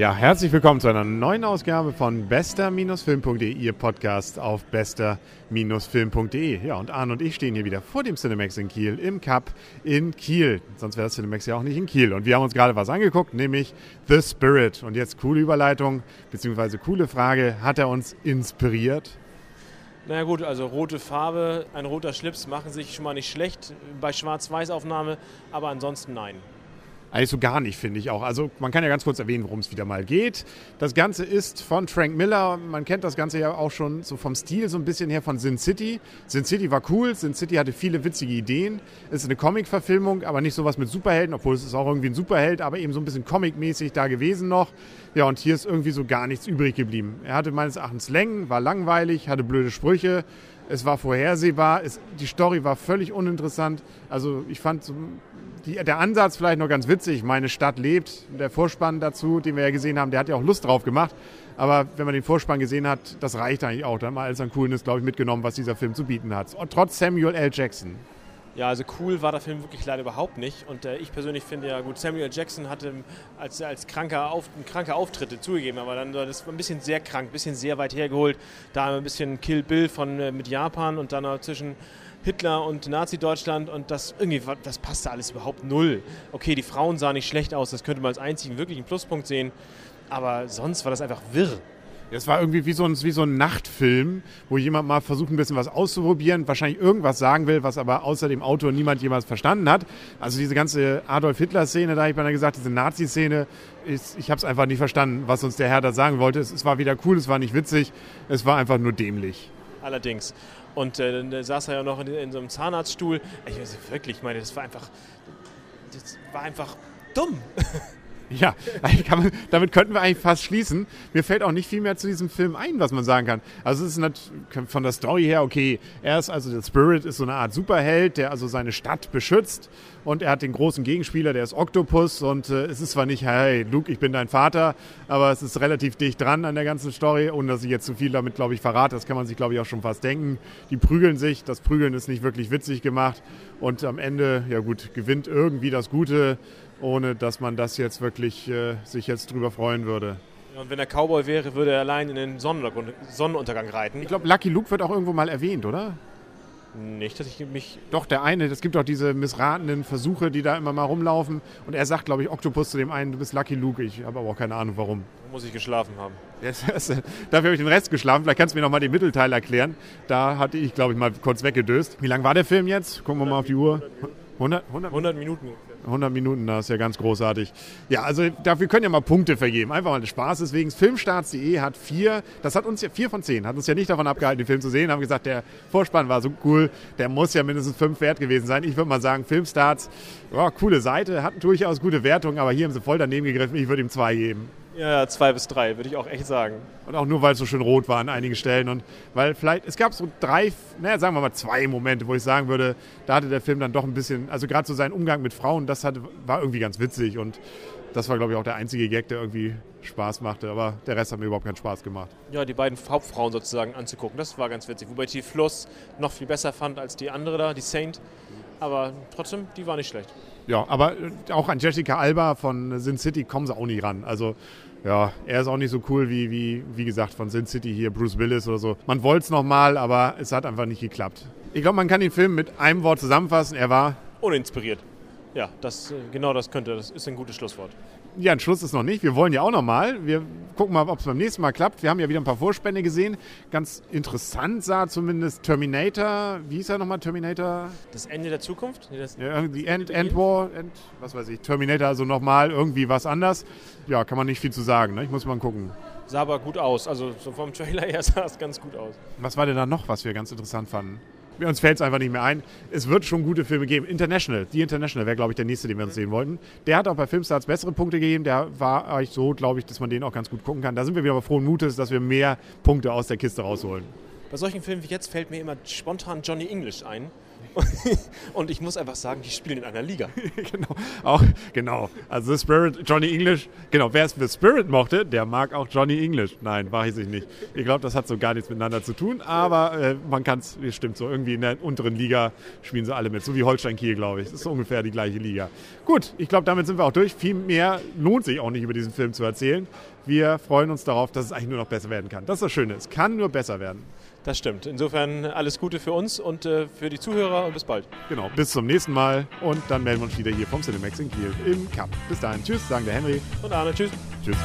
Ja, herzlich willkommen zu einer neuen Ausgabe von bester-film.de, Ihr Podcast auf bester-film.de. Ja, und Arne und ich stehen hier wieder vor dem Cinemax in Kiel, im Cup in Kiel. Sonst wäre das Cinemax ja auch nicht in Kiel. Und wir haben uns gerade was angeguckt, nämlich The Spirit. Und jetzt coole Überleitung, beziehungsweise coole Frage, hat er uns inspiriert? Naja gut, also rote Farbe, ein roter Schlips machen sich schon mal nicht schlecht bei Schwarz-Weiß-Aufnahme, aber ansonsten nein. Eigentlich so gar nicht, finde ich auch. Also man kann ja ganz kurz erwähnen, worum es wieder mal geht. Das Ganze ist von Frank Miller. Man kennt das Ganze ja auch schon so vom Stil so ein bisschen her von Sin City. Sin City war cool. Sin City hatte viele witzige Ideen. Ist eine Comic-Verfilmung, aber nicht sowas mit Superhelden, obwohl es ist auch irgendwie ein Superheld, aber eben so ein bisschen Comic-mäßig da gewesen noch. Ja, und hier ist irgendwie so gar nichts übrig geblieben. Er hatte meines Erachtens Längen, war langweilig, hatte blöde Sprüche. Es war vorhersehbar, es, die Story war völlig uninteressant. Also ich fand die, der Ansatz vielleicht noch ganz witzig. Meine Stadt lebt. Der Vorspann dazu, den wir ja gesehen haben, der hat ja auch Lust drauf gemacht. Aber wenn man den Vorspann gesehen hat, das reicht eigentlich auch. Da hat man alles an Coolness, glaube ich, mitgenommen, was dieser Film zu bieten hat. Und trotz Samuel L. Jackson. Ja, also cool war der Film wirklich leider überhaupt nicht. Und äh, ich persönlich finde ja, gut, Samuel Jackson hatte als, als kranker, Auf, kranke Auftritte zugegeben, aber dann das war ein bisschen sehr krank, ein bisschen sehr weit hergeholt. Da ein bisschen Kill Bill von, äh, mit Japan und dann zwischen Hitler und Nazi-Deutschland und das irgendwie, das passte alles überhaupt null. Okay, die Frauen sahen nicht schlecht aus, das könnte man als einzigen wirklichen Pluspunkt sehen, aber sonst war das einfach wirr. Es war irgendwie wie so, ein, wie so ein Nachtfilm, wo jemand mal versucht, ein bisschen was auszuprobieren, wahrscheinlich irgendwas sagen will, was aber außer dem Autor niemand jemals verstanden hat. Also diese ganze Adolf Hitler-Szene, da habe ich mal gesagt, diese Nazi-Szene, ich habe es einfach nicht verstanden, was uns der Herr da sagen wollte. Es, es war weder cool, es war nicht witzig, es war einfach nur dämlich. Allerdings. Und äh, dann saß er ja noch in, in so einem Zahnarztstuhl. Ich weiß wirklich, ich meine, das war einfach, das war einfach dumm. Ja, man, damit könnten wir eigentlich fast schließen. Mir fällt auch nicht viel mehr zu diesem Film ein, was man sagen kann. Also es ist nicht, von der Story her, okay, er ist also der Spirit ist so eine Art Superheld, der also seine Stadt beschützt und er hat den großen Gegenspieler, der ist Octopus und äh, es ist zwar nicht, hey Luke, ich bin dein Vater, aber es ist relativ dicht dran an der ganzen Story, ohne dass ich jetzt zu viel damit, glaube ich, verrate. Das kann man sich, glaube ich, auch schon fast denken. Die prügeln sich, das Prügeln ist nicht wirklich witzig gemacht und am Ende, ja gut, gewinnt irgendwie das Gute ohne dass man das jetzt wirklich äh, sich jetzt drüber freuen würde. Ja, und wenn er Cowboy wäre, würde er allein in den Sonnenuntergang reiten. Ich glaube, Lucky Luke wird auch irgendwo mal erwähnt, oder? Nicht, dass ich mich. Doch, der eine, es gibt auch diese missratenen Versuche, die da immer mal rumlaufen. Und er sagt, glaube ich, Oktopus zu dem einen, du bist Lucky Luke. Ich habe aber auch keine Ahnung, warum. Da muss ich geschlafen haben. Dafür habe ich den Rest geschlafen. Vielleicht kannst du mir noch mal den Mittelteil erklären. Da hatte ich, glaube ich, mal kurz weggedöst. Wie lang war der Film jetzt? Gucken wir mal auf die Uhr. 100, 100, 100 Minuten. 100 Minuten, das ist ja ganz großartig. Ja, also dafür können ja mal Punkte vergeben. Einfach mal Spaß. Deswegen Filmstarts.de hat vier, das hat uns ja vier von zehn, hat uns ja nicht davon abgehalten, den Film zu sehen. Haben gesagt, der Vorspann war so cool, der muss ja mindestens fünf wert gewesen sein. Ich würde mal sagen, Filmstarts, ja, coole Seite, hat durchaus gute Wertungen, aber hier haben sie voll daneben gegriffen. Ich würde ihm zwei geben. Ja, zwei bis drei, würde ich auch echt sagen. Und auch nur, weil es so schön rot war an einigen Stellen. Und weil vielleicht, es gab so drei, naja, sagen wir mal zwei Momente, wo ich sagen würde, da hatte der Film dann doch ein bisschen, also gerade so seinen Umgang mit Frauen, das hatte, war irgendwie ganz witzig. Und das war, glaube ich, auch der einzige Gag, der irgendwie Spaß machte. Aber der Rest hat mir überhaupt keinen Spaß gemacht. Ja, die beiden Hauptfrauen sozusagen anzugucken, das war ganz witzig. Wobei ich die Fluss noch viel besser fand als die andere da, die Saint. Aber trotzdem, die war nicht schlecht. Ja, aber äh, auch an Jessica Alba von Sin City kommen sie auch nicht ran. Also ja, er ist auch nicht so cool wie, wie, wie gesagt, von Sin City hier, Bruce Willis oder so. Man wollte es nochmal, aber es hat einfach nicht geklappt. Ich glaube, man kann den Film mit einem Wort zusammenfassen. Er war uninspiriert. Ja, das, äh, genau das könnte, das ist ein gutes Schlusswort. Ja, ein Schluss ist noch nicht. Wir wollen ja auch noch mal. Wir gucken mal, ob es beim nächsten Mal klappt. Wir haben ja wieder ein paar Vorspänne gesehen. Ganz interessant sah zumindest Terminator. Wie hieß er nochmal? Terminator? Das Ende der Zukunft? Nee, das ja, die End, End War. End, was weiß ich. Terminator also nochmal irgendwie was anders. Ja, kann man nicht viel zu sagen. Ne? Ich muss mal gucken. Sah aber gut aus. Also so vom Trailer her sah es ganz gut aus. Was war denn da noch, was wir ganz interessant fanden? Uns fällt es einfach nicht mehr ein. Es wird schon gute Filme geben. International, die International wäre, glaube ich, der nächste, den wir uns sehen wollten. Der hat auch bei Filmstarts bessere Punkte gegeben. Der war eigentlich so, glaube ich, dass man den auch ganz gut gucken kann. Da sind wir wieder frohen Mutes, dass wir mehr Punkte aus der Kiste rausholen. Bei solchen Filmen wie jetzt fällt mir immer spontan Johnny English ein. Und ich muss einfach sagen, die spielen in einer Liga. genau, auch, genau. Also The Spirit, Johnny English, genau, wer es The Spirit mochte, der mag auch Johnny English. Nein, weiß ich nicht. Ich glaube, das hat so gar nichts miteinander zu tun, aber äh, man kann es, stimmt so, irgendwie in der unteren Liga spielen sie alle mit, so wie Holstein Kiel, glaube ich. Das ist ungefähr die gleiche Liga. Gut, ich glaube, damit sind wir auch durch. Viel mehr lohnt sich auch nicht über diesen Film zu erzählen. Wir freuen uns darauf, dass es eigentlich nur noch besser werden kann. Das ist das Schöne, es kann nur besser werden. Das stimmt. Insofern alles Gute für uns und äh, für die Zuhörer und bis bald. Genau, bis zum nächsten Mal und dann melden wir uns wieder hier vom Cinemax in Kiel im Cup. Bis dahin, tschüss, sagen der Henry. Und Arne, tschüss. Tschüss.